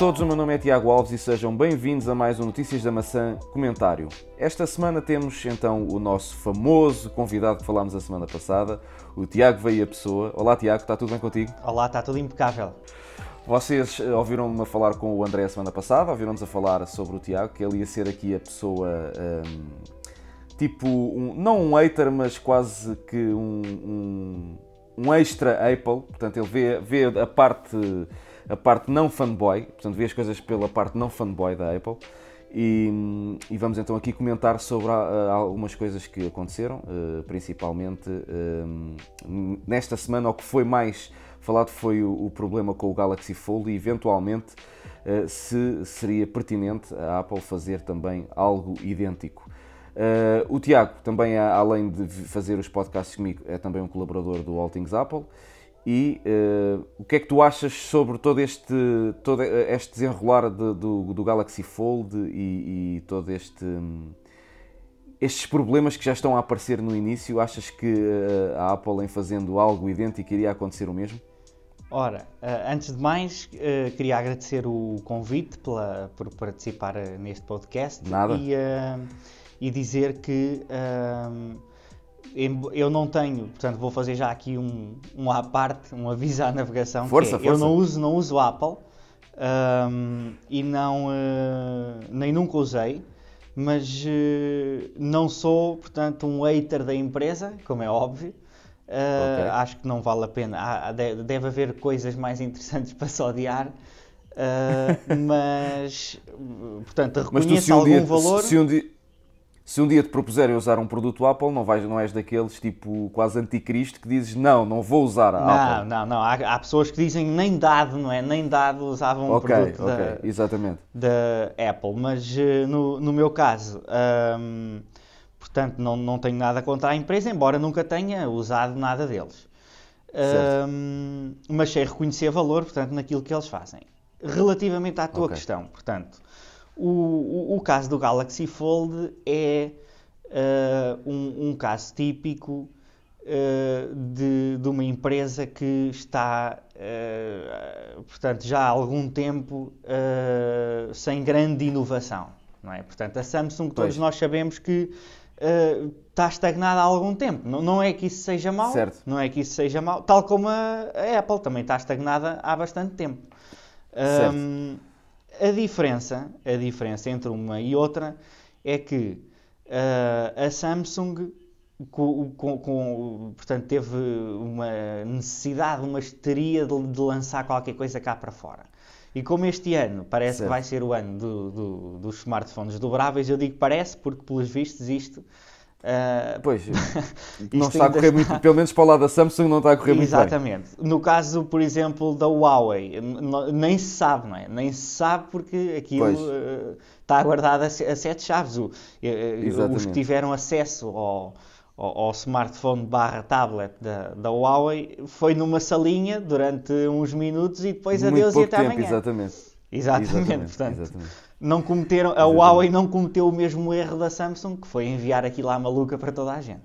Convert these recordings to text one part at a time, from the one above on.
Todos, o meu nome é Tiago Alves e sejam bem-vindos a mais um Notícias da Maçã comentário. Esta semana temos então o nosso famoso convidado que falámos a semana passada, o Tiago Veia Pessoa. Olá Tiago, está tudo bem contigo? Olá, está tudo impecável. Vocês eh, ouviram-me a falar com o André a semana passada, ouviram-nos a falar sobre o Tiago, que ele ia ser aqui a pessoa um, tipo, um, não um hater, mas quase que um, um, um extra Apple. Portanto, ele vê, vê a parte a parte não fanboy, portanto, vê as coisas pela parte não fanboy da Apple. E, e vamos então aqui comentar sobre algumas coisas que aconteceram, eh, principalmente eh, nesta semana. O que foi mais falado foi o, o problema com o Galaxy Fold e, eventualmente, eh, se seria pertinente a Apple fazer também algo idêntico. Uh, o Tiago também, além de fazer os podcasts comigo, é também um colaborador do All Things Apple e uh, o que é que tu achas sobre todo este, todo este desenrolar de, do, do Galaxy Fold e, e todo este. Um, estes problemas que já estão a aparecer no início, achas que uh, a Apple, em fazendo algo idêntico, iria acontecer o mesmo? Ora, uh, antes de mais, queria agradecer o convite pela, por participar neste podcast. Nada. E, e dizer que eu não tenho, portanto vou fazer já aqui um, um à parte, um aviso à navegação. Força, é, força. Eu não uso, não uso Apple um, e não, uh, nem nunca usei, mas uh, não sou, portanto, um hater da empresa, como é óbvio. Uh, okay. Acho que não vale a pena. Há, deve haver coisas mais interessantes para se odiar. mas, portanto, reconheço algum dia, valor. Se um dia se um dia te propuserem usar um produto Apple, não, vais, não és daqueles tipo quase anticristo que dizes não, não vou usar a não, Apple. Não, não, Há, há, pessoas que dizem nem dado, não é? Nem dado usavam um okay, produto okay, da, exatamente. da Apple. Mas uh, no, no meu caso, um, portanto, não, não tenho nada contra a empresa, embora nunca tenha usado nada deles. Um, mas sei reconhecer valor, portanto, naquilo que eles fazem. Relativamente à tua okay. questão, portanto o, o, o caso do Galaxy Fold é uh, um, um, caso típico uh, de, de, uma empresa que está, uh, portanto, já há algum tempo sem grande inovação. Não é? Portanto, a Samsung, todos pois. nós sabemos que está estagnada há algum tempo. Não, não, é que isso seja mau, certo. não é que isso seja mau, tal como a, a Apple também está estagnada há bastante tempo. Um, a diferença, a diferença entre uma e outra é que uh, a Samsung com, com, com, portanto, teve uma necessidade, uma histeria de, de, lançar qualquer coisa cá para fora. E como este ano parece certo. que vai ser o ano do, do, dos smartphones dobráveis, eu digo parece porque, pelos vistos, isto Uh, pois, não está a correr muito, pelo menos para o lado da Samsung não está a correr Exatamente. muito bem. No caso, por exemplo, da Huawei, nem se sabe, não é? Nem se sabe porque aquilo uh, está guardado a, a sete chaves. O, uh, os que tiveram acesso ao, ao, ao smartphone barra tablet da, da Huawei foi numa salinha durante uns minutos e depois muito adeus e até tempo, amanhã. Exatamente. Exatamente, exatamente portanto. Exatamente não cometeram, a Huawei não cometeu o mesmo erro da Samsung, que foi enviar aquilo à maluca para toda a gente.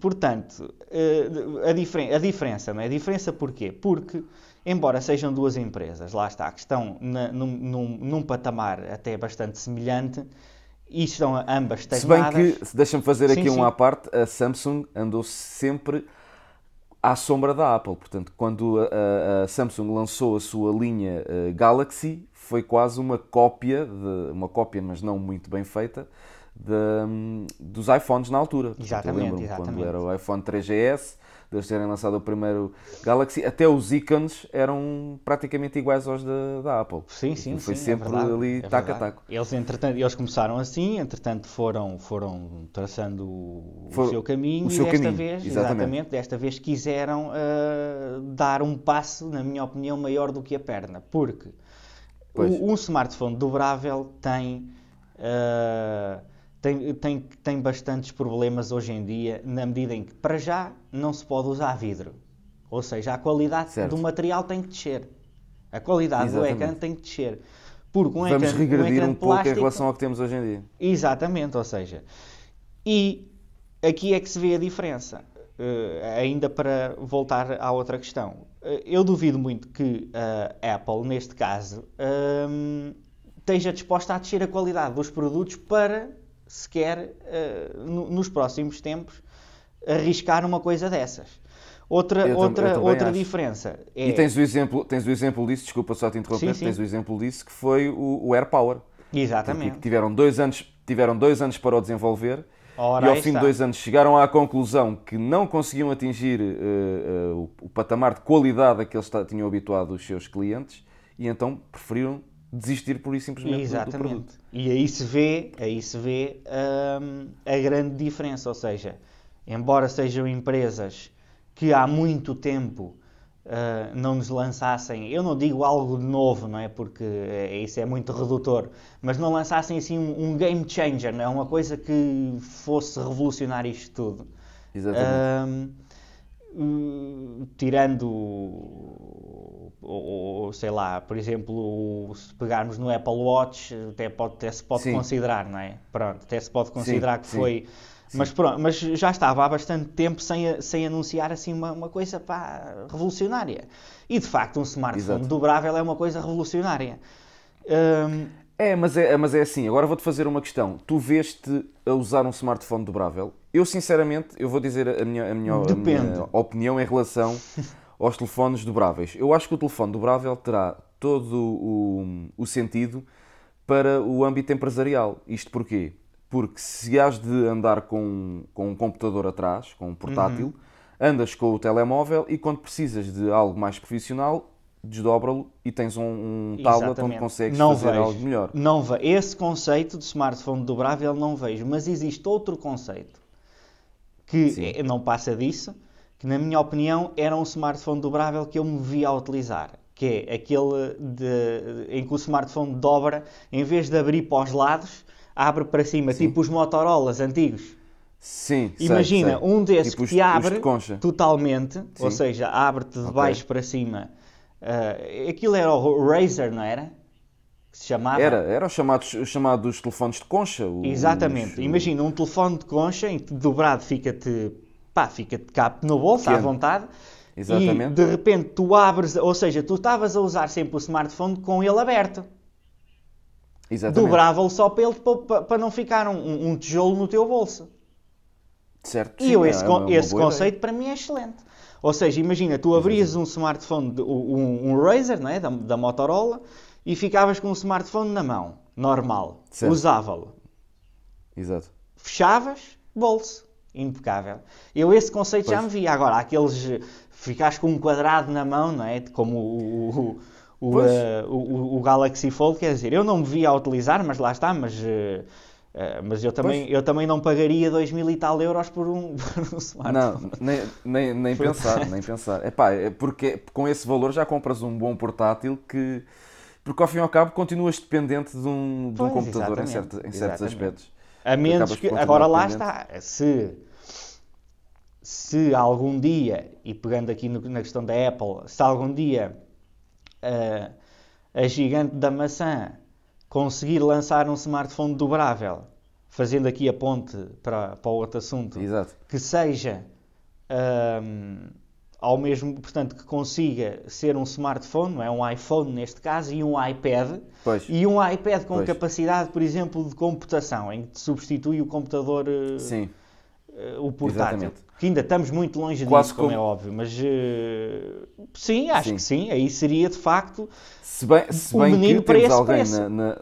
Portanto, eh, a, diferen a diferença, não é? A diferença porquê? Porque, embora sejam duas empresas, lá está, que estão na, num, num, num, patamar até bastante semelhante, e estão ambas estagnadas... Se bem que, deixa-me fazer sim, aqui sim. um à parte, a Samsung andou sempre à sombra da Apple. Portanto, quando a, a Samsung lançou a sua linha uh, Galaxy, foi quase uma cópia, de, uma cópia, mas não muito bem feita, de, um, dos iPhones na altura. Exatamente, exatamente. Quando era o iPhone 3GS, deles terem lançado o primeiro Galaxy, até os ícones eram praticamente iguais aos da, da Apple. Sim, sim, Foi sim, sempre é ali é taco a taco. Eles, entretanto, eles começaram assim, entretanto foram, foram traçando o, seu caminho o seu e desta caminho, vez, exatamente. exatamente. desta vez quiseram uh, dar um passo, na minha opinião, maior do que a perna. Porque o, um smartphone dobrável tem... Uh, tem, tem, tem bastantes problemas hoje em dia, na medida em que, para já, não se pode usar vidro. Ou seja, a qualidade certo. do material tem que descer. A qualidade Exatamente. do ecrã tem que descer. Porque um Vamos ecrã, regredir um, ecrã um pouco plástico, em relação ao que temos hoje em dia. Exatamente, ou seja, e aqui é que se vê a diferença. ainda para voltar à outra questão, eu duvido muito que a Apple, neste caso, um, esteja disposta a descer a qualidade dos produtos para sequer nos próximos tempos arriscar uma coisa dessas. Outra, eu outra, outra diferença é... E tens o, exemplo, tens o exemplo disso, desculpa só te interromper, sim, sim. tens o exemplo disso que foi o, o Air Power. Exatamente. tiveram dois, anos, tiveram dois anos para o desenvolver Ora, e ao fim está. de dois anos chegaram à conclusão que não conseguiam atingir uh, uh, o, o, patamar de qualidade a que eles tinham habituado os seus clientes e então preferiram desistir por isso simplesmente Exatamente. do produto. E aí se vê, aí se vê um, a grande diferença, ou seja, embora sejam empresas que há muito tempo uh, não nos lançassem, eu não digo algo de novo, não é? Porque é, isso é muito redutor, mas não lançassem assim um, um, game changer, não é? Uma coisa que fosse revolucionar isto tudo. Exatamente. Uh, tirando, ou, sei lá, por exemplo, se pegarmos no Apple Watch, até, pode, até se pode sim. considerar, não é? Pronto, até se pode considerar sim, que sim. foi mas, pronto, mas já estava há bastante tempo sem, sem anunciar assim uma, uma coisa pá, revolucionária. E de facto, um smartphone Exato. dobrável é uma coisa revolucionária. Um... É, mas é, mas é assim. Agora vou-te fazer uma questão. Tu veste a usar um smartphone dobrável? Eu, sinceramente, eu vou dizer a minha, a minha, a minha opinião em relação aos telefones dobráveis. Eu acho que o telefone dobrável terá todo o, o sentido para o âmbito empresarial. Isto porquê? Porque se has de andar com, com um computador atrás, com um portátil, uhum. andas com o telemóvel e quando precisas de algo mais profissional, desdobra-lo e tens um, um tablet onde consegues não fazer vejo. algo melhor. Não vejo. Esse conceito de smartphone dobrável não vejo, mas existe outro conceito que Sim. não passa disso, que na minha opinião era um smartphone dobrável que eu me via a utilizar, que é aquele de, em que o smartphone dobra, em vez de abrir para os lados, abre para cima, Sim. tipo os Motorolas antigos. Sim, Imagina, sei, sei. um desses tipo que te abre totalmente, Sim. ou seja, abre-te de baixo okay. para cima. Uh, aquilo era o Razer, não era? Que se chamava? Era, era os chamados, os chamados telefones de concha. Os, Exatamente. Imagina, um telefone de concha em que dobrado fica-te pá, fica-te cabe no bolso, Pequeno. à vontade. Exatamente. E de repente tu abres, ou seja, tu estavas a usar sempre o smartphone com ele aberto. Dobrava-lo só para, ele, para, para não ficar um, um, tijolo no teu bolso. Certo. E eu, esse, é uma, esse conceito ideia. para mim é excelente. Ou seja, imagina, tu abrias um smartphone, um, um Razer, não é? da, da Motorola, e ficavas com o smartphone na mão, normal, usava-lo. Exato. Fechavas, bolso, impecável. Eu esse conceito pois. já me via. Agora, aqueles, ficares com um quadrado na mão, não é? Como o, o o, uh, o, o, Galaxy Fold, quer dizer, eu não me via a utilizar, mas lá está, mas, uh, uh, mas eu, também, eu também não pagaria 2 mil e tal euros por um, por um smartphone. Não, nem, nem, nem pensar, nem pensar. Epá, é porque com esse valor já compras um bom portátil que, porque ao fim e ao cabo continuas dependente de um, de um computador em, certo, em certos aspectos. A menos que, agora lá está, se se algum dia, e pegando aqui no, na questão da Apple, se algum dia a, a gigante da maçã conseguir lançar um smartphone dobrável, fazendo aqui a ponte para, para outro assunto, Exato. que seja um, ao mesmo, portanto, que consiga ser um smartphone, não é um iPhone neste caso, e um iPad, pois. e um iPad com pois. capacidade, por exemplo, de computação, em que te substitui o computador, eh, Sim. Uh, o portátil. Exatamente que ainda estamos muito longe Quase disso, como, como, é óbvio, mas uh, sim, acho sim. que sim, aí seria de facto se bem, se bem menino que para temos alguém na, na,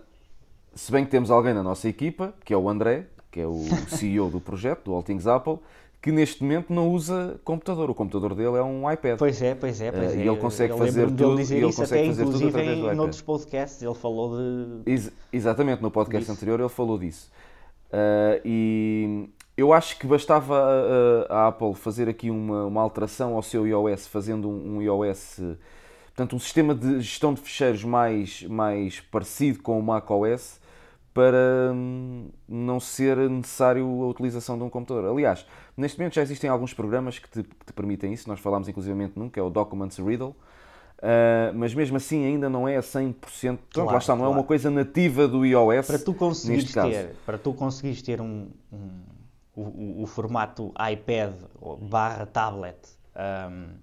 se bem que temos alguém na nossa equipa, que é o André, que é o CEO do projeto, do All Things Apple, que neste momento não usa computador. O computador dele é um iPad. Pois é, pois é, pois uh, é. E ele consegue eu fazer tudo. Dizer ele isso consegue até, fazer inclusive, tudo através do iPad. noutros podcasts ele falou de. Ex exatamente, no podcast disso. anterior ele falou disso. Uh, e eu acho que bastava a, a, Apple fazer aqui uma, uma, alteração ao seu iOS, fazendo um, um, iOS, portanto, um sistema de gestão de ficheiros mais, mais parecido com o macOS, para hum, não ser necessário a utilização de um computador. Aliás, neste momento já existem alguns programas que te, que te permitem isso, nós falámos inclusivamente num, que é o Documents Riddle, Uh, mas mesmo assim ainda não é a 100%. Pronto, claro, lá está, não claro. é uma coisa nativa do iOS. Para tu conseguires ter, para tu conseguires ter um, um o, o, o formato iPad barra tablet um,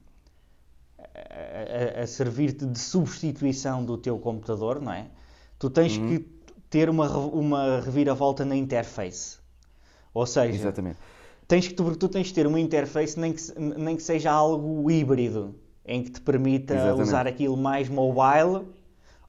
a, a, a servir-te de substituição do teu computador, não é? Tu tens uhum. que ter uma, uma reviravolta na interface. Ou seja, Exatamente. Tens que, tu, tu tens que ter uma interface nem que, nem que seja algo híbrido, em que te permita Exatamente. usar aquilo mais mobile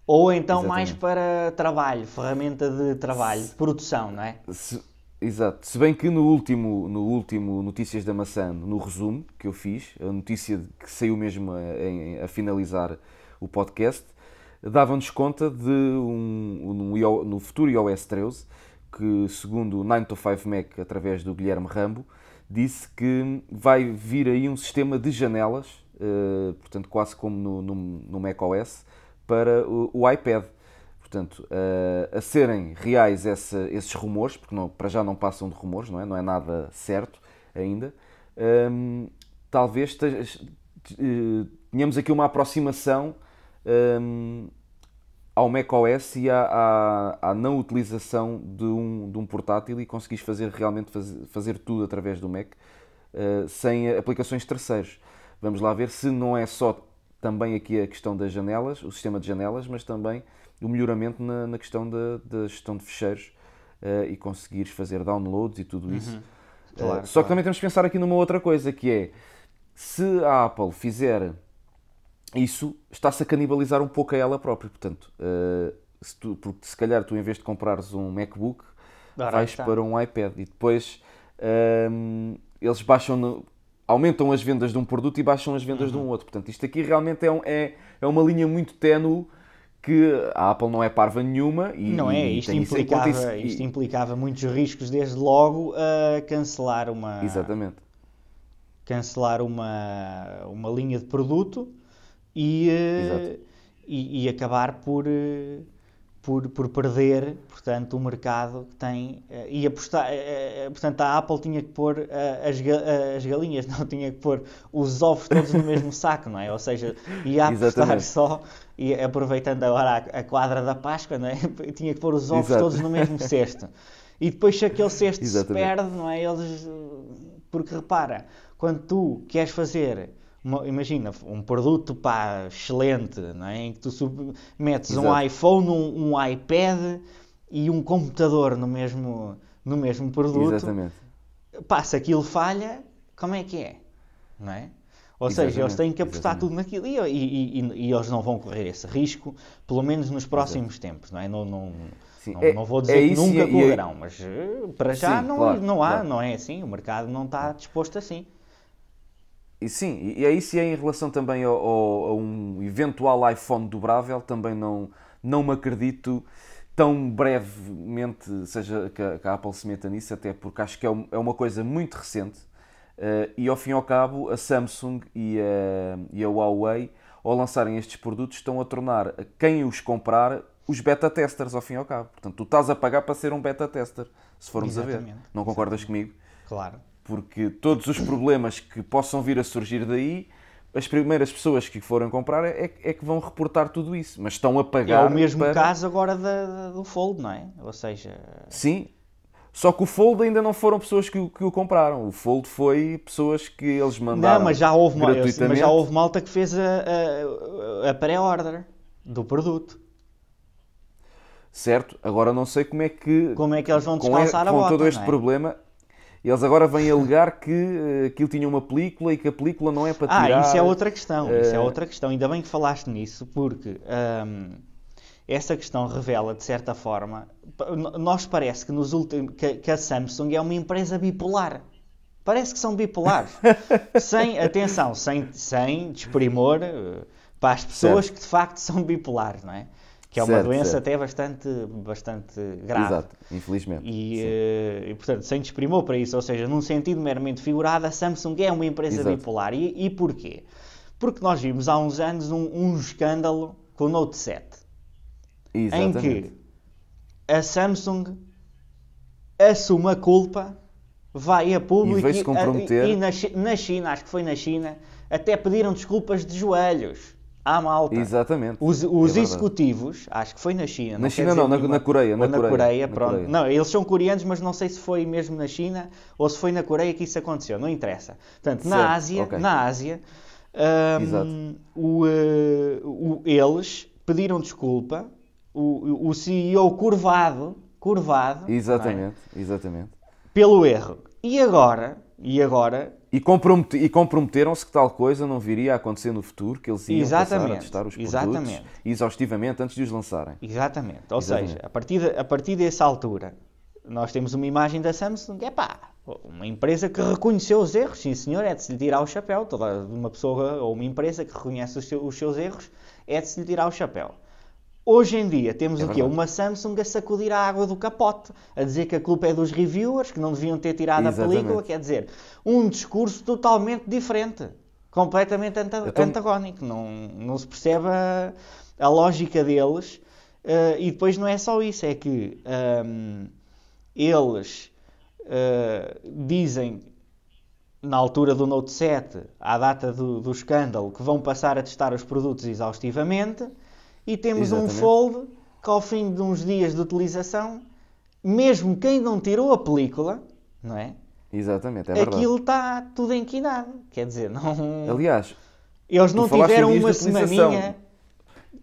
ou então Exatamente. mais para trabalho, ferramenta de trabalho, de produção, não é? Se, exato. Se bem que no último, no último Notícias da Maçã, no resumo que eu fiz, a notícia que saiu mesmo a, a finalizar o podcast, dava-nos conta de um, um, no futuro iOS 13, que segundo o 9 to 5 Mac, através do Guilherme Rambo, disse que vai vir aí um sistema de janelas, uh, portanto quase como no, no, no macOS, para o, o iPad. Portanto, uh, a serem reais essa, esses rumores, porque não, para já não passam de rumores, não é, não é nada certo ainda, um, ehm, talvez uh, tenhamos aqui uma aproximação um, ao macOS e à, à, à, não utilização de um, de um portátil e conseguis fazer realmente fazer, fazer tudo através do Mac uh, sem aplicações terceiros. Vamos lá ver se não é só também aqui a questão das janelas, o sistema de janelas, mas também o melhoramento na, na questão da, da, gestão de fecheiros uh, e conseguires fazer downloads e tudo isso. Uhum. Claro, uh, só claro. que também temos que pensar aqui numa outra coisa, que é se a Apple fizer isso, está-se a canibalizar um pouco a ela própria. Portanto, uh, se tu, porque se calhar tu em vez de comprares um MacBook, vais está. para um iPad e depois eles baixam no, aumentam as vendas de um produto e baixam as vendas uhum. de um outro. Portanto, isto aqui realmente é, um, é, é uma linha muito ténue que a Apple não é parva nenhuma e não é isto implicava isso, isto implicava muitos riscos desde logo a cancelar uma exatamente cancelar uma uma linha de produto e, uh, e, e, acabar por uh, por, por perder, portanto, o mercado que tem. Uh, e apostar. Portanto, a Apple tinha que pôr as, as galinhas, não tinha que pôr os ovos todos no mesmo saco, não é? Ou seja, ia apostar só, e aproveitando agora a, a, quadra da Páscoa, não é? tinha que pôr os ovos Exato. todos no mesmo cesto. E depois, se aquele cesto Exatamente. se perde, não é? Eles. Porque repara, quando tu queres fazer uma, imagina, um produto pá, excelente, não é? em que tu metes Exato. um iPhone, um, um, iPad e um computador no mesmo, no mesmo produto. Exatamente. Pá, se aquilo falha, como é que é? Não é? Ou Exatamente. seja, eles têm que apostar Exatamente. tudo naquilo e, e, e, e, eles não vão correr esse risco, pelo menos nos próximos Exato. tempos, não é? Não, não, não, é, não, vou dizer é que nunca é correrão, mas eh, para já Sim, não, claro, não há, claro. não é assim, o mercado não está disposto assim. E sim, e é isso e é em relação também ao, ao, a um eventual iPhone dobrável, também não, não me acredito tão brevemente seja que a, que a Apple se meta nisso, até porque acho que é, é uma coisa muito recente uh, e ao fim e ao cabo a Samsung e a, e a Huawei ao lançarem estes produtos estão a tornar quem os comprar os beta testers ao fim e ao cabo. Portanto, tu estás a pagar para ser um beta tester, se formos Exatamente. a ver. Não concordas Exatamente. comigo? Claro porque todos os problemas que possam vir a surgir daí, as primeiras pessoas que forem comprar é, é que vão reportar tudo isso, mas estão a pagar. É o mesmo para... caso agora da, do Fold, não é? Ou seja. Sim, só que o Fold ainda não foram pessoas que, que o compraram. O Fold foi pessoas que eles mandaram. Não, mas já houve, gratuitamente. mas já houve malta que fez a, a, a pré-order do produto. Certo, agora não sei como é que. Como é que eles vão descalçar com, a bota, Com todo este é? problema, eles agora vêm alegar que uh, aquilo tinha uma película e que a película não é para tirar... Ah, isso é outra questão, uh... isso é outra questão. Ainda bem que falaste nisso, porque um, essa questão revela, de certa forma, nós parece que, nos últimos, que, que a Samsung é uma empresa bipolar. Parece que são bipolares. sem, atenção, sem, sem desprimor uh, para as pessoas certo. que de facto são bipolares, não é? Que é uma certo, doença certo. até bastante, bastante grave. Exato, infelizmente. E, uh, e, portanto, sem desprimor para isso, ou seja, num sentido meramente figurado, a Samsung é uma empresa Exato. bipolar. E, e porquê? Porque nós vimos há uns anos um, um escândalo com o Note 7. Exatamente. Em que a Samsung assume a culpa, vai a público e, e, e na, na China, acho que foi na China, até pediram desculpas de joelhos à malta. Exatamente. Os, É os verdade. executivos, acho que foi na China. Na China não, na- nenhuma- na Coreia, na na Coreia, Coreia, na pronto. Coreia. Não, eles são coreanos, mas não sei se foi mesmo na China ou se foi na Coreia que isso aconteceu. Não interessa. Portanto, na Certo, Ásia, ok. na Ásia, Exato. o, eh, o- eles pediram desculpa. O, o CEO curvado, curvado, é? Exatamente, exatamente. pelo erro. E agora, e agora, E, compromete- e comprometeram-se que tal coisa não viria a acontecer no futuro, que eles iam passar a Exatamente, testar os produtos exatamente. exaustivamente antes de os lançarem. Exatamente. Ou Exatamente. seja, a partir, de- a partir dessa altura, nós temos uma imagem da Samsung, é pá, uma empresa que reconheceu os erros, sim senhor, é de se lhe tirar o chapéu. Toda uma pessoa ou uma empresa que reconhece os seus erros, é de se lhe tirar o chapéu. Hoje em dia temos É o quê? verdade. Uma Samsung a sacudir a água do capote, a dizer que a culpa é dos reviewers, que não deviam ter tirado Exatamente. a película, quer dizer, um discurso totalmente diferente, completamente anta- Então- antagónico. Não, não se percebe a, a lógica deles. eh, e depois não é só isso, é que ahm, eles eh, dizem na altura do Note 7, à data do, do escândalo, que vão passar a testar os produtos exaustivamente, e temos um Exatamente. fold que ao fim de uns dias de utilização, mesmo quem não tirou a película, não é? Exatamente, é verdade. Aquilo está tudo enquinado. Quer dizer, não... Aliás, eles não tiveram uma semaninha...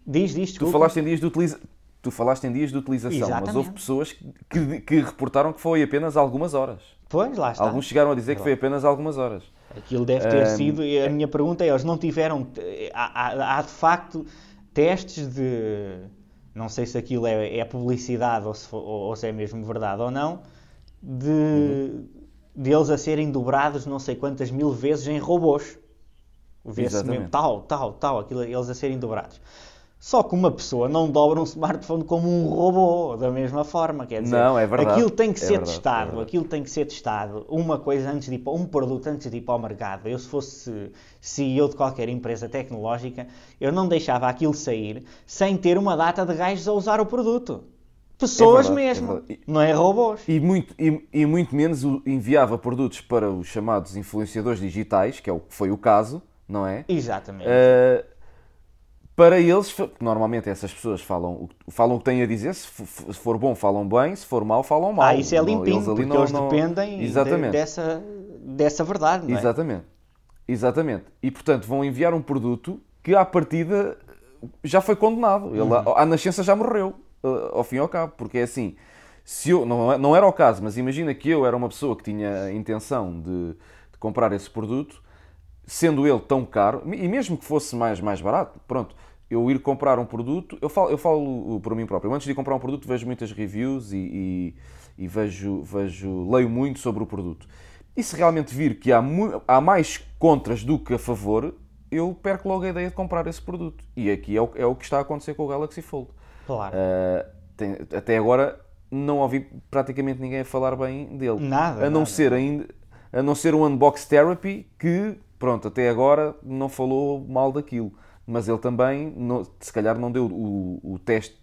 Diz, diz, tu falaste em dias de utilização. Tu falaste em dias de utilização, mas Exatamente. houve pessoas que, que, reportaram que foi apenas algumas horas. Pois, lá está. Alguns chegaram a dizer que foi apenas algumas horas. Aquilo deve ter Ahm. sido. A minha pergunta é: eles não tiveram. Há, há- há de facto testes de. Não sei se aquilo é, é publicidade ou se, fo- ou- ou se é mesmo verdade ou não, de, Uhum. de a serem dobrados não sei quantas mil vezes em robôs. Vê-se mesmo tal, tal, tal, aquilo, eles a serem dobrados. Só que uma pessoa não dobra um smartphone como um robô, da mesma forma, quer dizer, Não, é verdade. aquilo tem que É ser verdade, é testado, verdade. aquilo tem que ser testado, uma coisa antes de ir um produto antes de ir para o mercado. Eu se fosse CEO de qualquer empresa tecnológica, eu não deixava aquilo sair sem ter uma data de gajos a usar o produto. Pessoas verdade, é mesmo, verdade. não é robôs. E muito, e, e muito menos enviava produtos para os chamados influenciadores digitais, que é o que foi o caso, não é? Exatamente. Uh, para eles, normalmente essas pessoas falam, o que- falam o que têm a dizer, se, for bom falam bem, se for mau falam mal. ah, isso é limpinho, eles ali porque não- eles não- dependem de- dessa, dessa verdade, não é? Exatamente. Exatamente. E portanto vão enviar um produto que à partida já foi condenado. Ele, Uhum. à nascença já morreu, uh, ao fim e ao cabo. Porque é assim, se eu, não, não era o caso, mas imagina que eu era uma pessoa que tinha a intenção de, de comprar esse produto, sendo ele tão caro, e mesmo que fosse mais, mais barato, pronto, eu ir comprar um produto, eu falo, eu falo por mim próprio, eu antes de comprar um produto vejo muitas reviews e, e- e vejo, vejo, leio muito sobre o produto. E se realmente vir que há, há mais contras do que a favor, eu perco logo a ideia de comprar esse produto. E aqui é o, é o que está a acontecer com o Galaxy Fold. Claro. Uh, tem- até agora não ouvi praticamente ninguém a falar bem dele. Nada, A não nada. ser ainda, a não ser um Unbox Therapy que, pronto, até agora não falou mal daquilo. Mas ele também, não- se calhar, não deu o, o teste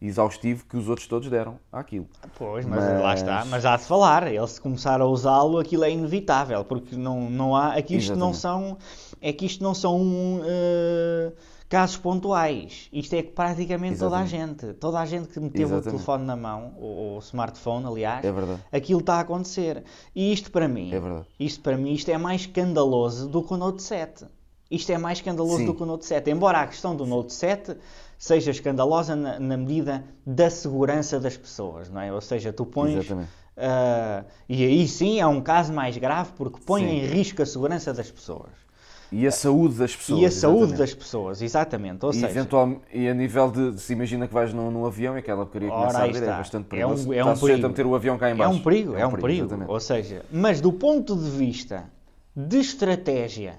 exaustivo que os outros todos deram àquilo. Pois, mas, Mas- lá está. Mas há de falar. Ele se começar a usá-lo, aquilo é inevitável, porque não, não há. Aqui isto não são. É que isto não são eh, casos pontuais. Isto é que praticamente toda a gente. Toda a gente que meteu o Exatamente. telefone na mão, ou o smartphone, aliás, É aquilo está a acontecer. E isto para mim, É isto para mim, isto é mais escandaloso do que o Note 7. Isto é mais escandaloso Sim. do que o Note 7. Embora a questão do Note 7 seja escandalosa na, na medida da segurança das pessoas, não é? Ou seja, tu pões. Exatamente. ah, e aí sim é um caso mais grave porque põe Sim. em risco a segurança das pessoas. E a saúde das pessoas. e a saúde exatamente. das pessoas, exatamente. Ou E, seja, eventualmente, e a nível de, se imagina que vais num, num avião e aquela porcaria Ora, começa a é bastante É um- perigoso. é um Está sujeito perigo. a meter o avião cá em É um perigo, é um perigo. exatamente. Ou seja, mas do ponto de vista de estratégia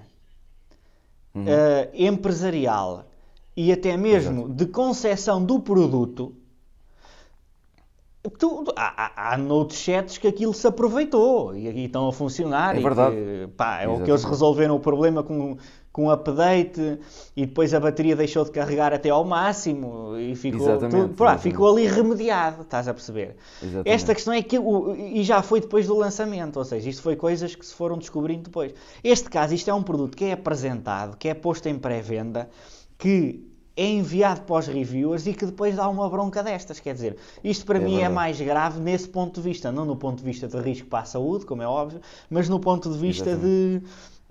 Uhum. eh, empresarial e até mesmo de concepção do produto, tu- há, há, há Note chats que aquilo se aproveitou e aqui estão a funcionar. É e verdade. Que, pá, é o que eles resolveram o problema com, com um update e depois a bateria deixou de carregar até ao máximo e ficou, Exatamente, tudo- pá, exatamente. ficou ali remediado, estás a perceber? Exatamente. Esta questão é que, o- e já foi depois do lançamento, ou seja, isto foi coisas que se foram descobrindo depois. Este caso, isto é um produto que é apresentado, que é posto em pré-venda, que é enviado para os reviewers e que depois dá uma bronca destas. Quer dizer, isto para É mim é verdade. mais grave nesse ponto de vista, não no ponto de vista de risco para a saúde, como é óbvio, mas no ponto de vista de,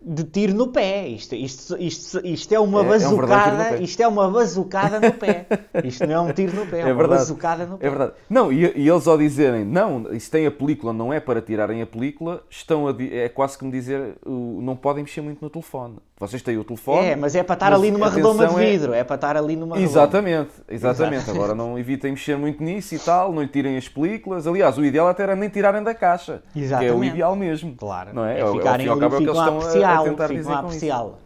de tiro no pé. Isto, isto, isto, isto é uma É- é um bazucada, isto é uma bazucada no pé. Isto não é um tiro no pé, é, É uma verdade. bazucada no pé. É verdade. Não, e, e eles ao dizerem, não, isso tem a película, não é para tirarem a película, estão a, é quase como dizer, não podem mexer muito no telefone. Vocês têm o telefone. É, mas é para estar ali numa redoma de é- vidro, é para estar ali numa redoma. Exatamente, exatamente. Exato. Agora não evitem mexer muito nisso e tal, não lhe tirem as películas. Aliás, o ideal até era nem tirarem da caixa. Que é o Exatamente. ideal mesmo. Claro, Não é? é ao ficarem ao ali, cabo é o que eles estão a- a tentar com isso. apreciá-lo.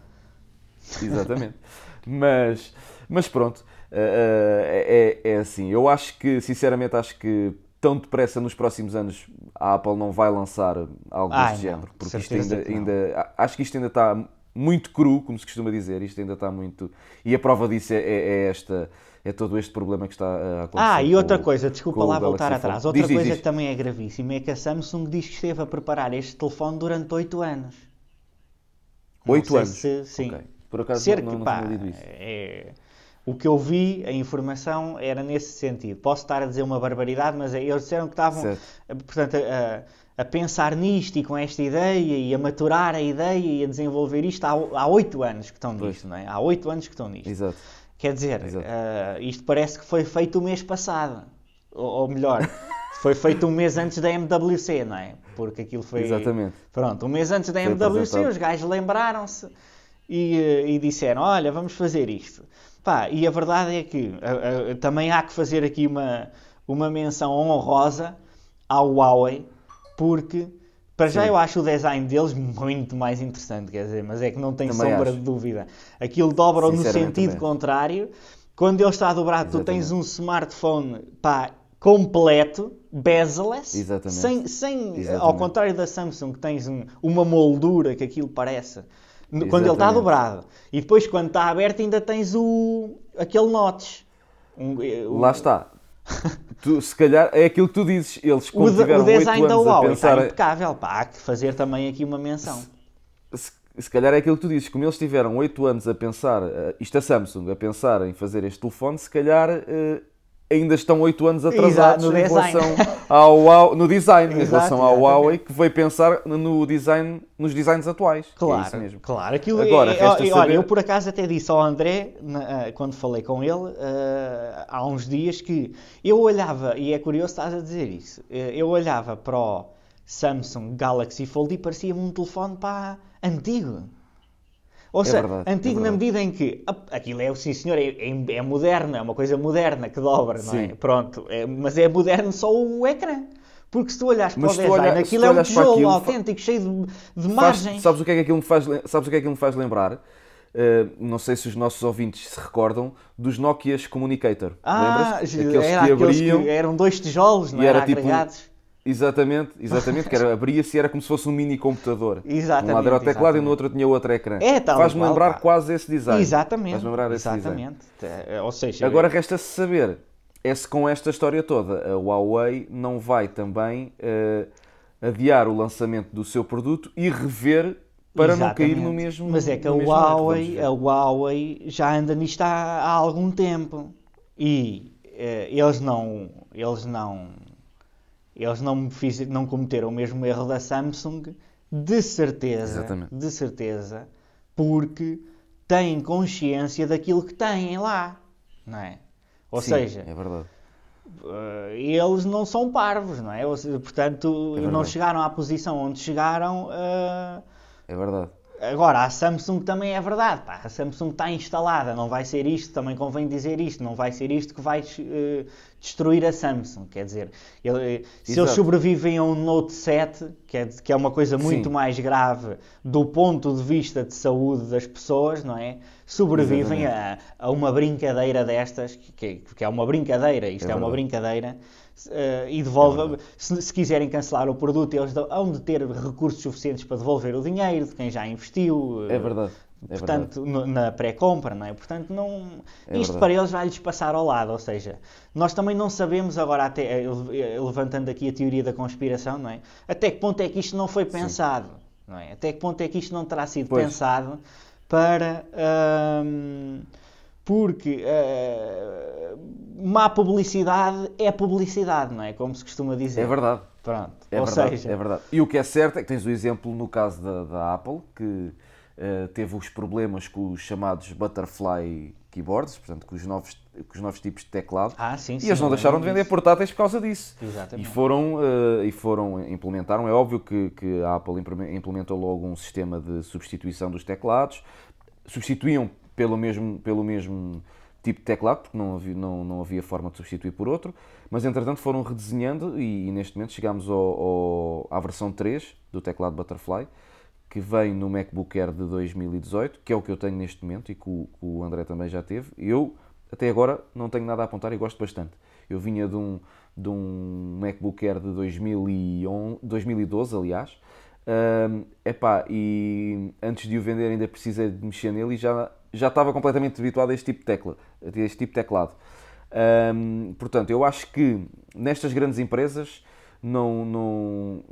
Exatamente. mas, mas pronto, eh, eh, é, é assim. Eu acho que, sinceramente, acho que tão depressa nos próximos anos a Apple não vai lançar algo Ai, deste não, género. Porque isto ainda, não. ainda. Acho que isto ainda está muito cru, como se costuma dizer. Isto ainda está muito. E a prova disso é, é- é esta. É todo este problema que está a acontecer. Ah, e com outra o- coisa, desculpa com lá voltar atrás. Outra Diz, diz, coisa diz. que também é gravíssima é que a Samsung diz que esteve a preparar este telefone durante 8 anos. Não Oito anos. se- sim. Ok. Por acaso Cerca, não, não, pá, lido isso. é- o que eu vi, a informação era nesse sentido. Posso estar a dizer uma barbaridade, mas é- eles disseram que estavam Certo. eh, portanto, a, a pensar nisto e com esta ideia e a maturar a ideia e a desenvolver isto há oito anos que estão Pois. nisto, não é? Há oito anos que estão nisto. Exato. Quer dizer, eh, isto parece que foi feito o mês passado. Ou, ou melhor, foi feito um mês antes da MWC, não é? Porque aquilo foi. Exatamente. Pronto, um mês antes da Foi MWC, apresentado. os gajos lembraram-se e, eh, e disseram: Olha, vamos fazer isto. Pá, e a verdade é que também há que fazer aqui uma, uma menção honrosa ao Huawei, porque. Para já Sim. eu acho o design deles muito mais interessante, quer dizer, mas é que não tem Também sombra acho. de dúvida. Aquilo dobra no sentido também. contrário. Quando ele está dobrado, tu tens Exatamente. um smartphone pá, completo, bezel-less, Exatamente. sem, sem ao Exatamente. contrário da Samsung, que tens um- uma moldura que aquilo parece. no- Quando ele está Exatamente. dobrado. E depois, quando está aberto, ainda tens o, aquele notch. Um- o- Lá está. Tu, se calhar é aquilo que tu dizes. Eles, O, como de- tiveram o design da Huawei pensar. está impecável. Pá, há que fazer também aqui uma menção. Se, se calhar é aquilo que tu dizes. Como eles tiveram 8 anos a pensar. eh, isto a Samsung, a pensar em fazer este telefone, se calhar. eh, ainda estão 8 anos atrasados no em design. relação ao no design, em Exato, relação ao. Huawei, que veio pensar no design, nos designs atuais. que é Claro, isso mesmo. claro. Aquilo Agora, é, é- resta olha, saber- eu por acaso até disse ao André, na- ah, quando falei com ele, ah, há uns dias, que eu olhava, e é curioso estás a dizer isso, eh, eu olhava para o Samsung Galaxy Fold e parecia-me um telefone pá, antigo. Ou É seja, verdade, é antigo na verdade. medida em que aquilo é, sim senhor, é, é, é moderno, é uma coisa moderna que dobra, não é? Sim. Pronto, é- mas é moderno só o ecrã. Porque se tu olhas para Mas o design, olha- aquilo é um tijolo aquilo, fa- autêntico, cheio de, de Faz- margens. sabes, o que é que aquilo me faz, sabes o que é que me faz lembrar? Uh, não sei se os nossos ouvintes se recordam dos Nokias Communicator. Ah, Lembras? era Aqueles que aqueles abriam. que eram dois tijolos, não e era era, tipo- agregados. Exatamente, exatamente, que era, abria-se e era como se fosse um mini computador. Exatamente, Um lado era o teclado e exatamente. no outro tinha outro ecrã. É, tal e Faz-me lembrar pá. quase esse design. Exatamente. Faz-me lembrar esse design. exatamente. Eh, Ou seja, Agora resta-se saber é se com esta história toda a Huawei não vai também eh, adiar o lançamento do seu produto e rever para não cair no Exatamente. mesmo. Mas é que a Huawei, a Huawei já anda nisto há, há algum tempo. E eh, eles não. Eles não. Eles não, fiz, não cometeram o mesmo erro da Samsung, de certeza. Exatamente. De certeza. Porque têm consciência daquilo que têm lá. Não é? Ou Sim, seja, É verdade. Uh, eles não são parvos, não é? Seja, portanto, É não chegaram à posição onde chegaram. uh, É verdade. Agora, a Samsung também é verdade. Pá, a Samsung está instalada, não vai ser isto, também convém dizer isto, não vai ser isto que vai eh, destruir a Samsung. Quer dizer, ele- se eles sobrevivem a um Note 7, que é, que é uma coisa muito Sim. mais grave do ponto de vista de saúde das pessoas, não é? Sobrevivem a, a uma brincadeira destas, que, que é uma brincadeira, isto é, É uma brincadeira. Eh, e devolve, se, se quiserem cancelar o produto, eles hão de ter recursos suficientes para devolver o dinheiro de quem já investiu. É eh, verdade. É portanto, na pré-compra, não é? Portanto, não, É isto verdade. para eles vai-lhes passar ao lado, ou seja, nós também não sabemos agora, até, eh, levantando aqui a teoria da conspiração, não é? Até que ponto é que isto não foi pensado, não é? Até que ponto é que isto não terá sido Pois. pensado para, ahm, porque uh, má publicidade é publicidade, não é? Como se costuma dizer. É verdade. Pronto. É Ou verdade, seja, é verdade. E o que é certo é que tens o exemplo no caso da, da Apple, que uh, teve os problemas com os chamados Butterfly keyboards, portanto, com os novos, com os novos tipos de teclado. Ah, sim, e sim, eles não deixaram de vender portáteis por causa disso. Exatamente. E foram, uh, e foram implementaram, é óbvio que, que a Apple implementou logo um sistema de substituição dos teclados, substituíam pelo mesmo, pelo mesmo tipo de teclado, porque não havia, não, não havia forma de substituir por outro, mas entretanto foram redesenhando e, e neste momento chegamos ao, ao, à versão 3 do teclado Butterfly, que vem no MacBook Air de 2018, que é o que eu tenho neste momento e que o, que o André também já teve. Eu, até agora, não tenho nada a apontar e gosto bastante. Eu vinha de um, de um MacBook Air de 2011, 2012, aliás. Um, epá, e antes de o vender ainda precisei de mexer nele e já, já estava completamente habituado a este tipo de, tecla, a este tipo de teclado. Um, portanto, eu acho que nestas grandes empresas não. não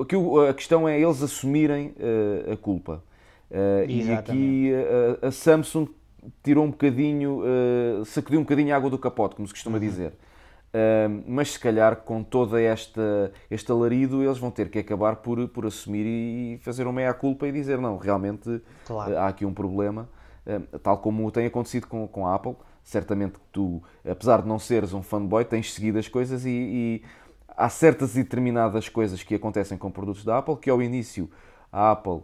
aqui a questão é eles assumirem uh, a culpa. Uh, e aqui uh, a Samsung tirou um bocadinho, sacudiu um bocadinho a água do capote, como se costuma uhum. dizer. mas se calhar com toda esta este alarido eles vão ter que acabar por, por assumir e fazer uma meia-culpa e dizer não, realmente claro. há aqui um problema, tal como tem acontecido com, com a Apple. Certamente que tu, apesar de não seres um fanboy, tens seguido as coisas e, e há certas e determinadas coisas que acontecem com produtos da Apple que ao início a Apple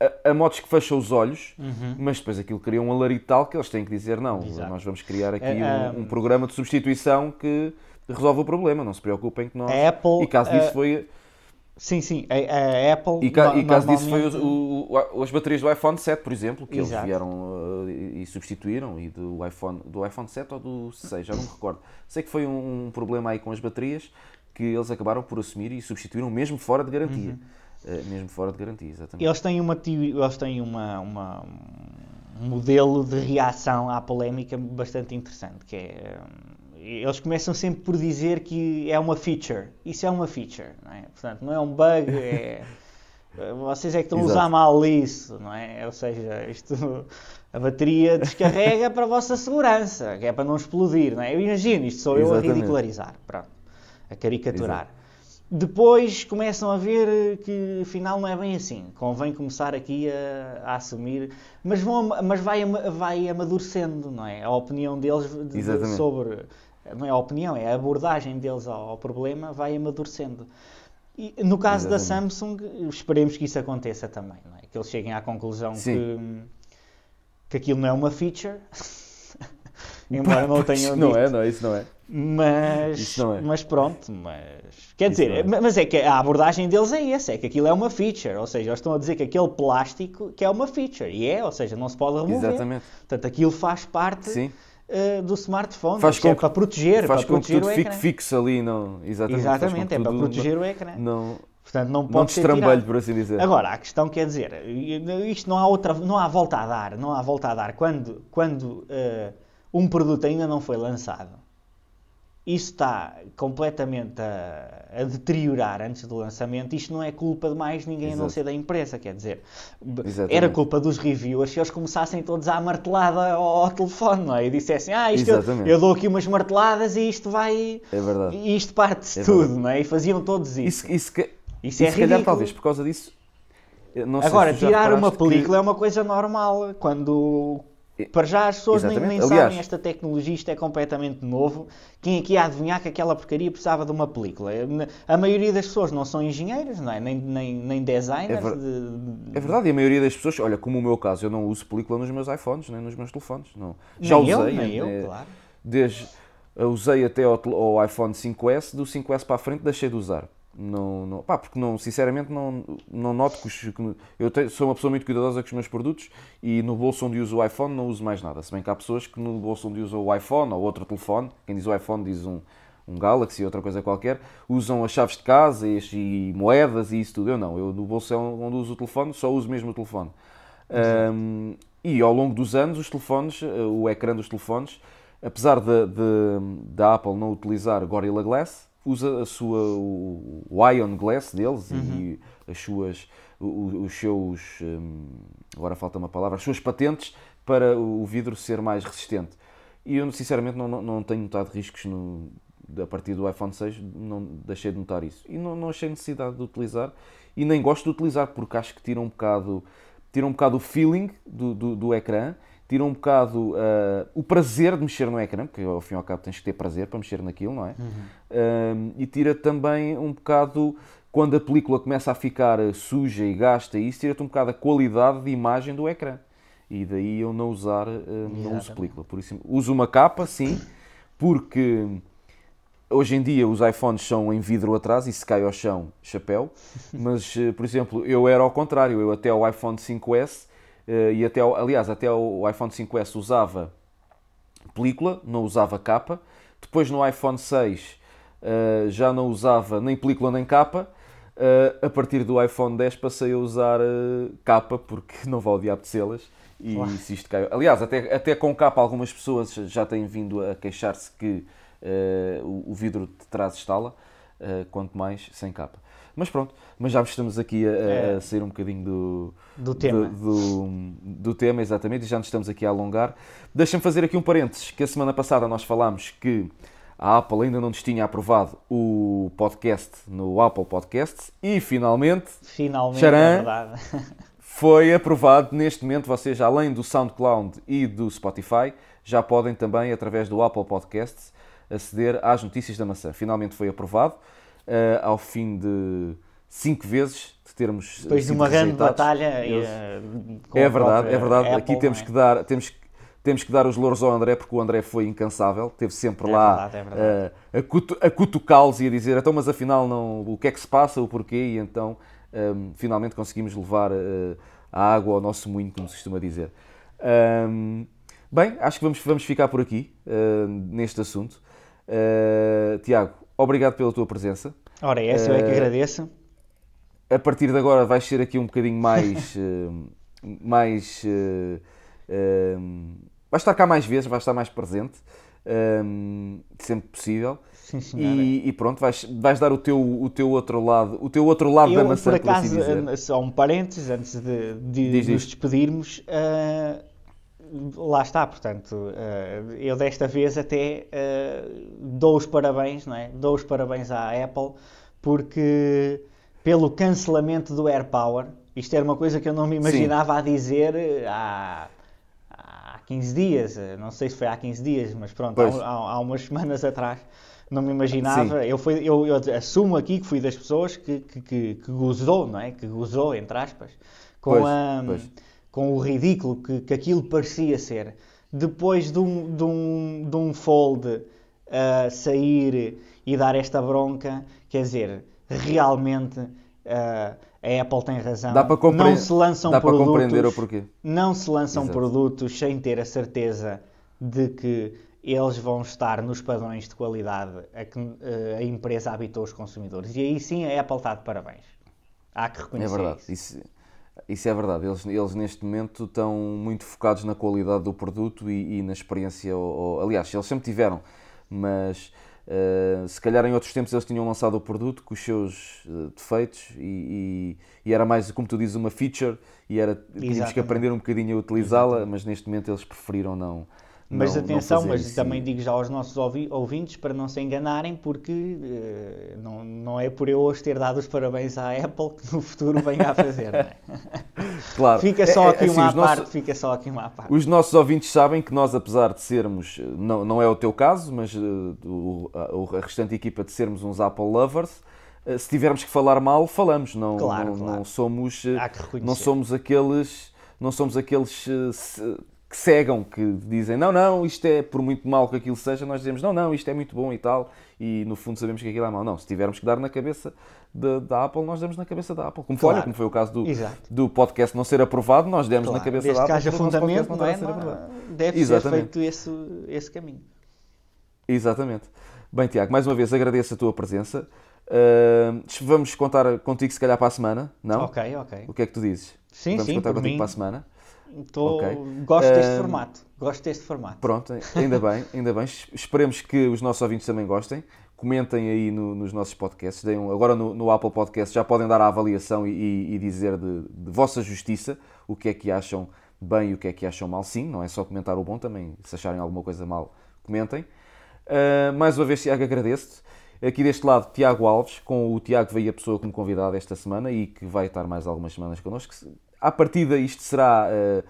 a, a modos que fecha os olhos, uhum. mas depois aquilo cria um alarido tal que eles têm que dizer não, Exato. nós vamos criar aqui é, um, um, programa de substituição que resolve o problema, não se preocupem que nós... Apple, e caso disso foi Sim, sim, a, a Apple. E, ca, e caso disso foi o, o, as baterias do iPhone 7, por exemplo, que Exato. eles vieram uh, e substituíram, e do iPhone, do iPhone 7 ou do 6, já não me recordo. Sei que foi um, um, problema aí com as baterias que eles acabaram por assumir e substituíram mesmo fora de garantia. Uhum. Uh, mesmo fora de garantia, exatamente. Eles têm, uma, eles têm uma, uma, um modelo de reação à polémica bastante interessante, que é eles começam sempre por dizer que é uma feature. Isso é uma feature, não é? Portanto, não é um bug, é... Vocês é que estão a usar mal isso, não é? Ou seja, isto, a bateria descarrega para a vossa segurança, que é para não explodir, não é? Eu imagino, isto sou Exatamente. eu a ridicularizar, pronto, a caricaturar. Exato. Depois começam a ver que afinal não é bem assim. Convém começar aqui a, a assumir, mas, vão, mas vai, vai amadurecendo, não é? A opinião deles de, de, sobre não é a opinião, é a abordagem deles ao, ao problema, vai amadurecendo. E no caso Exatamente. da Samsung, esperemos que isso aconteça também, não é? que eles cheguem à conclusão que, que aquilo não é uma feature, embora não tenham Não é, não é, isso não é. Mas, não é. mas pronto, mas quer dizer, é. mas é que a abordagem deles é essa, é que aquilo é uma feature, ou seja, eles estão a dizer que aquele plástico que é uma feature, e é, ou seja, não se pode remover. Exatamente. Portanto, aquilo faz parte Sim uh, do smartphone. Faz é com é que, para proteger, faz para proteger com que tudo fique fixo ali. Não, exatamente, exatamente é para proteger o ecrã. Não, Portanto, não pode não destrambelho, por assim dizer. Agora, a questão quer dizer, isto não há, outra, não há volta a dar, não há volta a dar. Quando, quando uh, um produto ainda não foi lançado, isso está completamente a, a, deteriorar antes do lançamento, isto não é culpa de mais ninguém Exato. a não ser da empresa, quer dizer, Exatamente. era culpa dos reviewers se eles começassem todos a martelada ao, ao, telefone, não é? E dissessem, ah, isto eu, eu, dou aqui umas marteladas e isto vai... É verdade. E isto parte-se é tudo, verdade. não é? E faziam todos isso. Isso, isso, que, isso é se calhar talvez por causa disso... Agora, tirar uma película que... é uma coisa normal. Quando para já as pessoas nem, nem Aliás, sabem esta tecnologia, isto é completamente novo. Quem aqui ia adivinhar que aquela porcaria precisava de uma película? A maioria das pessoas não são engenheiros, não é? nem, nem, nem designers. É, ver... de... é, verdade, e a maioria das pessoas, olha, como o meu caso, eu não uso película nos meus iPhones, nem nos meus telefones. Não. Já nem usei. Eu, nem é, eu, claro. Desde, usei até ao, ao iPhone 5S, do 5S para a frente deixei de usar. Não, não, pá, porque não, sinceramente não, não noto que, os, que eu tenho, sou uma pessoa muito cuidadosa com os meus produtos e no bolso onde uso o iPhone não uso mais nada. Se bem que há pessoas que no bolso onde usam o iPhone ou outro telefone, quem diz o iPhone diz um, um Galaxy, outra coisa qualquer, usam as chaves de casa e, e moedas e isso tudo. Eu não, eu no bolso é onde uso o telefone, só uso mesmo o telefone. Um, e ao longo dos anos, os telefones, eh, o ecrã dos telefones, apesar da Apple não utilizar Gorilla Glass, usa a sua, o, o Ion Glass deles uhum. e as suas, os, os seus, um, agora falta uma palavra, as suas patentes para o vidro ser mais resistente. E eu, sinceramente, não, não, não tenho notado riscos no, a partir do iPhone 6, não deixei de notar isso. E não, não achei necessidade de utilizar, e nem gosto de utilizar, porque acho que tira um bocado, tira um bocado o feeling do, do, do ecrã, tira um bocado uh, o prazer de mexer no ecrã, porque ao fim e ao cabo tens que ter prazer para mexer naquilo, não é? Uhum. Uh, e tira também um bocado, quando a película começa a ficar suja e gasta, isso tira-te um bocado a qualidade de imagem do ecrã. E daí eu não usar, uh, não uso película. Por isso, uso uma capa, sim, porque hoje em dia os iPhones são em vidro atrás e se cai ao chão, chapéu. Mas, por exemplo, eu era ao contrário. Eu até o iPhone 5S eh, e até, aliás, até o iPhone 5S usava película, não usava capa. Depois no iPhone 6 eh, já não usava nem película nem capa. Eh, a partir do iPhone 10 passei a usar capa porque não vale de selas. E Uau. se isto caiu. Aliás, até, até com capa algumas pessoas já têm vindo a queixar-se que uh, o, o, vidro de trás estala, uh, quanto mais sem capa. Mas pronto, mas já estamos aqui a, é. a sair um bocadinho do, do tema. Do, do, do, tema, exatamente, e já nos estamos aqui a alongar. Deixa-me fazer aqui um parênteses, que a semana passada nós falámos que a Apple ainda não nos tinha aprovado o podcast no Apple Podcasts e finalmente, finalmente Charan, é foi aprovado neste momento. Vocês, além do SoundCloud e do Spotify, já podem também, através do Apple Podcasts, aceder às notícias da maçã. Finalmente foi aprovado uh, ao fim de cinco vezes de termos depois de uma grande batalha Eles... uh, é verdade é verdade. Apple, aqui temos é? que dar temos temos que dar os louros ao André porque o André foi incansável esteve sempre é lá verdade, é verdade. Uh, a, cutu a cutucá-los e a dizer então mas afinal não o que é que se passa o porquê? E então um, finalmente conseguimos levar uh, a água ao nosso moinho como se costuma dizer. Um, bem acho que vamos vamos ficar por aqui uh, neste assunto. Tiago obrigado pela tua presença Ora, essa eu é que eh, agradeço. A partir de agora vais ser aqui um bocadinho mais. uh, mais. Uh, uh, vais estar cá mais vezes, vais estar mais presente, sempre possível. Sim, e, e, pronto, vais, vais dar o teu, o teu outro lado, o teu outro lado eu, da maçã, por acaso, por assim só um parênteses antes de, de diz, nos despedirmos. Uh, lá está, portanto, uh, eu desta vez até uh, dou os parabéns, não é? Dou os parabéns à Apple porque pelo cancelamento do AirPower, isto era uma coisa que eu não me imaginava Sim. a dizer há, há 15 dias, não sei se foi há 15 dias, mas pronto, há, há, há, umas semanas atrás. Não me imaginava, eu, fui, eu, eu, assumo aqui que fui das pessoas que, que, que, que gozou, não é? Que gozou, entre aspas, com pois, a, pois com o ridículo que, que aquilo parecia ser. Depois de um, de um, de um fold uh, sair e dar esta bronca, quer dizer, realmente uh, a Apple tem razão. Dá para compre... Não se lançam Dá produtos, para compreender o porquê. Não se lançam Exato. produtos sem ter a certeza de que eles vão estar nos padrões de qualidade a que uh, a empresa habitou os consumidores. E aí sim a Apple está de parabéns. Há que reconhecer é verdade. isso. isso isso é verdade, eles, eles neste momento estão muito focados na qualidade do produto e, e na experiência. Ou, aliás, eles sempre tiveram, mas uh, se calhar em outros tempos eles tinham lançado o produto com os seus uh, defeitos e, e, e, era mais, como tu dizes, uma feature e era, tínhamos que aprender um bocadinho a utilizá-la, mas neste momento eles preferiram não mas não, atenção, não mas também digo já aos nossos ouvintes para não se enganarem, porque uh, não, não é por eu hoje ter dado os parabéns à Apple que no futuro venha a fazer, é? Claro. Fica só é, é aqui é, uma assim, parte, nossos, fica só aqui uma parte. Os nossos ouvintes sabem que nós, apesar de sermos, não, não é o teu caso, mas uh, o, a, a, restante equipa de sermos uns Apple lovers, uh, se tivermos que falar mal, falamos, não, claro, não, claro. não somos, não somos aqueles, não somos aqueles que cegam, que dizem não, não, isto é por muito mal que aquilo seja, nós dizemos não, não, isto é muito bom e tal, e no fundo sabemos que aquilo é mau. Não, se tivermos que dar na cabeça da Apple, nós damos na cabeça da Apple. Como, claro. foi, como foi o caso do, do podcast não ser aprovado, nós demos claro. na cabeça Desde da Apple. Desde que haja fundamento, não, não é? Não, deve Exatamente. ser feito esse, esse caminho. Exatamente. Bem, Tiago, mais uma vez agradeço a tua presença. Uh, vamos contar contigo se calhar para a semana, não? Ok, ok. O que é que tu dizes? Sim, vamos sim, contar contigo mim. para a semana. Tô... Okay. Gosto deste formato. Gosto deste formato. Pronto, ainda bem, ainda bem. Esperemos que os nossos ouvintes também gostem. Comentem aí no, nos nossos podcasts. Um, agora no, no, Apple Podcast já podem dar a avaliação e, e, e dizer de, de, vossa justiça o que é que acham bem e o que é que acham mal, sim, não é só comentar o bom, também se acharem alguma coisa mal, comentem. Uh, mais uma vez, Tiago, agradeço-te. Aqui deste lado, Tiago Alves, com o Tiago veio a pessoa como convidado esta semana e que vai estar mais algumas semanas connosco. À partida, isto será uh,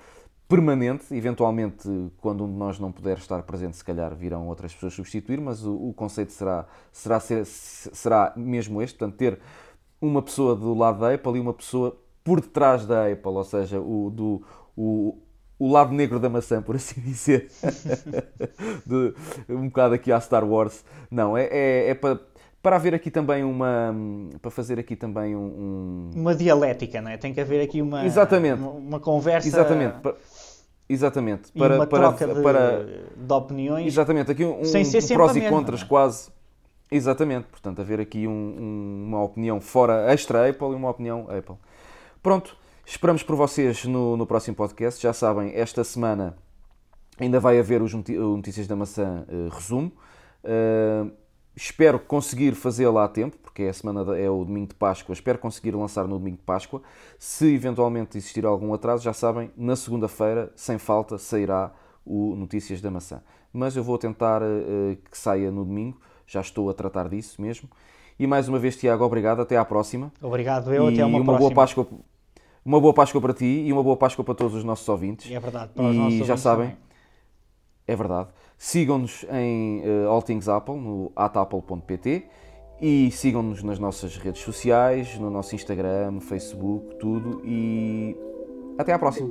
permanente, eventualmente, quando um de nós não puder estar presente, se calhar virão outras pessoas substituir, mas o, o conceito será, será, ser, será mesmo este, portanto, ter uma pessoa do lado da Apple e uma pessoa por detrás da Apple, ou seja, o, do, o, o lado negro da maçã, por assim dizer. de, um bocado aqui à Star Wars. Não, é, é, é para, para haver aqui também uma. para fazer aqui também um. um... Uma dialética, não é? Tem que haver aqui uma. Exatamente. Uma, uma conversa. Exatamente. Para, exatamente. Para, uma para, troca de, para, de opiniões. Exatamente. Aqui um, sem ser um prós e contras é? quase. Exatamente. Portanto, haver aqui um, uma opinião fora extra Apple e uma opinião Apple. Pronto. Esperamos por vocês no, no próximo podcast. Já sabem, esta semana ainda vai haver os Notícias da Maçã uh, resumo. Uh, espero conseguir fazê-lo a tempo, porque é a semana é o domingo de Páscoa. Espero conseguir lançar no domingo de Páscoa. Se eventualmente existir algum atraso, já sabem, na segunda-feira, sem falta, sairá o Notícias da Maçã. Mas eu vou tentar uh, que saia no domingo. Já estou a tratar disso mesmo. E mais uma vez, Tiago, obrigado. Até à próxima. Obrigado, eu. E até uma, uma próxima. boa Páscoa. Uma boa Páscoa para ti e uma boa Páscoa para todos os nossos ouvintes. É verdade, para os e nossos já ouvintes sabem, também. é verdade. Sigam-nos em uh, All Things Apple, no atapple.pt e sigam-nos nas nossas redes sociais, no nosso Instagram, Facebook, tudo e até à próxima.